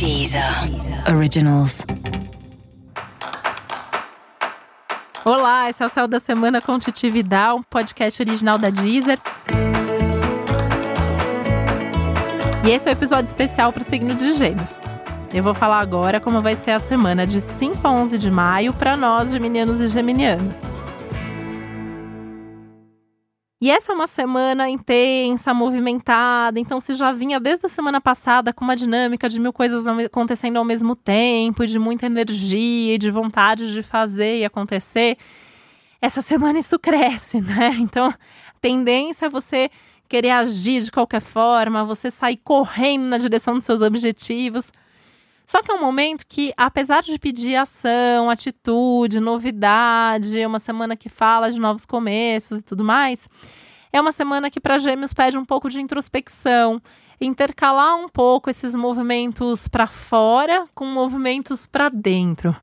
Deezer Originals. Olá, esse é o Céu da Semana com Titi Vidal, um podcast original da Deezer. E esse é o um episódio especial para o signo de Gêmeos. Eu vou falar agora como vai ser a semana de 5 a 11 de maio para nós, geminianos e geminianas. E essa é uma semana intensa, movimentada, então se já vinha desde a semana passada com uma dinâmica de mil coisas acontecendo ao mesmo tempo, de muita energia e de vontade de fazer e acontecer, essa semana isso cresce, né? Então, a tendência é você querer agir de qualquer forma, você sair correndo na direção dos seus objetivos. Só que é um momento que, apesar de pedir ação, atitude, novidade, é uma semana que fala de novos começos e tudo mais, é uma semana que para Gêmeos pede um pouco de introspecção, intercalar um pouco esses movimentos para fora com movimentos para dentro.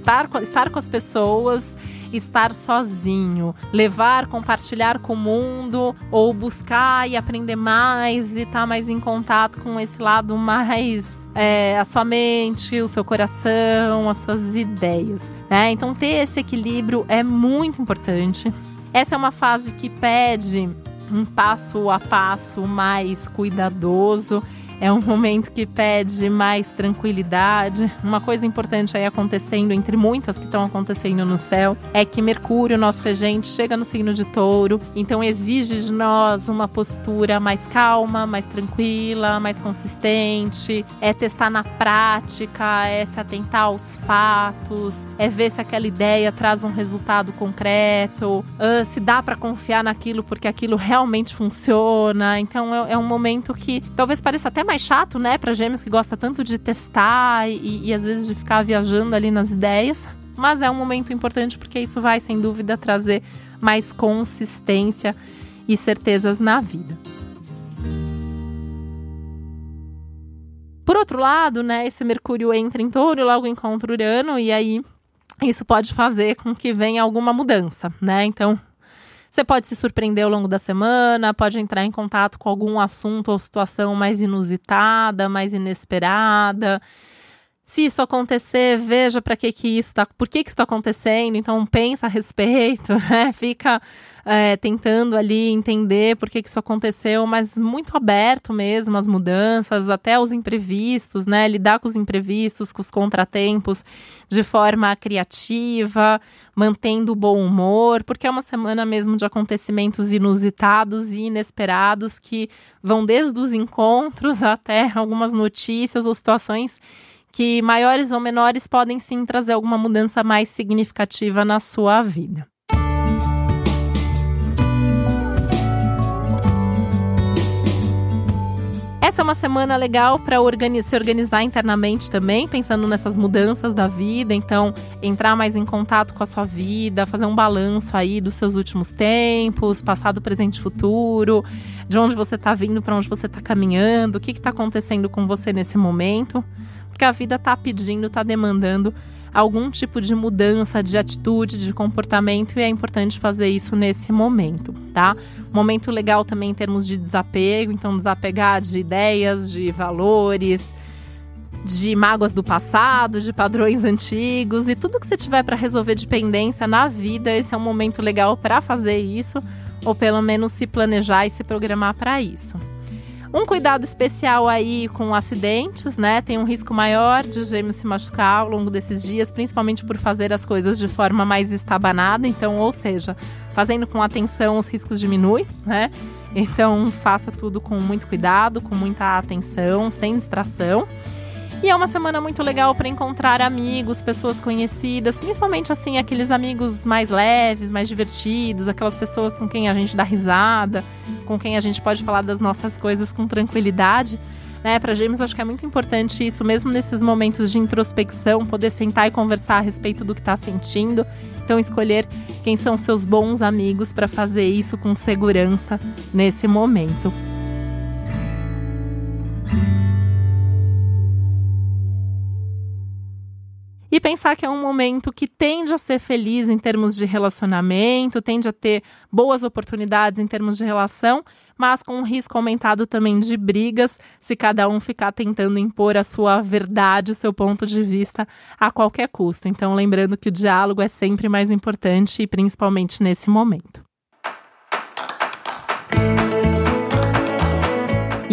Estar, estar com as pessoas estar sozinho, levar, compartilhar com o mundo ou buscar e aprender mais e estar tá mais em contato com esse lado mais é, a sua mente, o seu coração, as suas ideias. Né? Então, ter esse equilíbrio é muito importante. Essa é uma fase que pede um passo a passo mais cuidadoso é um momento que pede mais tranquilidade. Uma coisa importante aí acontecendo, entre muitas que estão acontecendo no céu, é que Mercúrio, nosso regente, chega no signo de touro, então exige de nós uma postura mais calma, mais tranquila, mais consistente. É testar na prática, é se atentar aos fatos, é ver se aquela ideia traz um resultado concreto, uh, se dá para confiar naquilo porque aquilo realmente funciona. Então é, é um momento que talvez pareça até mais chato, né, para gêmeos que gosta tanto de testar e, e às vezes de ficar viajando ali nas ideias. Mas é um momento importante porque isso vai, sem dúvida, trazer mais consistência e certezas na vida. Por outro lado, né, esse Mercúrio entra em touro logo encontra Urano, e aí isso pode fazer com que venha alguma mudança, né? Então, você pode se surpreender ao longo da semana, pode entrar em contato com algum assunto ou situação mais inusitada, mais inesperada. Se isso acontecer, veja para que que isso está, por que que isso está acontecendo. Então pensa a respeito, né? Fica é, tentando ali entender por que, que isso aconteceu, mas muito aberto mesmo às mudanças, até os imprevistos, né? Lidar com os imprevistos, com os contratempos de forma criativa, mantendo o bom humor, porque é uma semana mesmo de acontecimentos inusitados e inesperados que vão desde os encontros até algumas notícias ou situações que maiores ou menores podem sim trazer alguma mudança mais significativa na sua vida. Essa é uma semana legal para organi se organizar internamente também, pensando nessas mudanças da vida. Então, entrar mais em contato com a sua vida, fazer um balanço aí dos seus últimos tempos, passado, presente e futuro, de onde você está vindo, para onde você está caminhando, o que está acontecendo com você nesse momento. Porque a vida está pedindo, está demandando algum tipo de mudança de atitude, de comportamento, e é importante fazer isso nesse momento, tá? Momento legal também em termos de desapego, então desapegar de ideias, de valores, de mágoas do passado, de padrões antigos e tudo que você tiver para resolver de pendência na vida, esse é um momento legal para fazer isso, ou pelo menos se planejar e se programar para isso. Um cuidado especial aí com acidentes, né? Tem um risco maior de o gêmeo se machucar ao longo desses dias, principalmente por fazer as coisas de forma mais estabanada. Então, ou seja, fazendo com atenção, os riscos diminuem, né? Então, faça tudo com muito cuidado, com muita atenção, sem distração. E é uma semana muito legal para encontrar amigos, pessoas conhecidas, principalmente assim aqueles amigos mais leves, mais divertidos, aquelas pessoas com quem a gente dá risada, com quem a gente pode falar das nossas coisas com tranquilidade. Né, para Gêmeos, acho que é muito importante isso, mesmo nesses momentos de introspecção, poder sentar e conversar a respeito do que está sentindo. Então, escolher quem são seus bons amigos para fazer isso com segurança nesse momento. Pensar que é um momento que tende a ser feliz em termos de relacionamento, tende a ter boas oportunidades em termos de relação, mas com um risco aumentado também de brigas, se cada um ficar tentando impor a sua verdade, o seu ponto de vista a qualquer custo. Então, lembrando que o diálogo é sempre mais importante e principalmente nesse momento.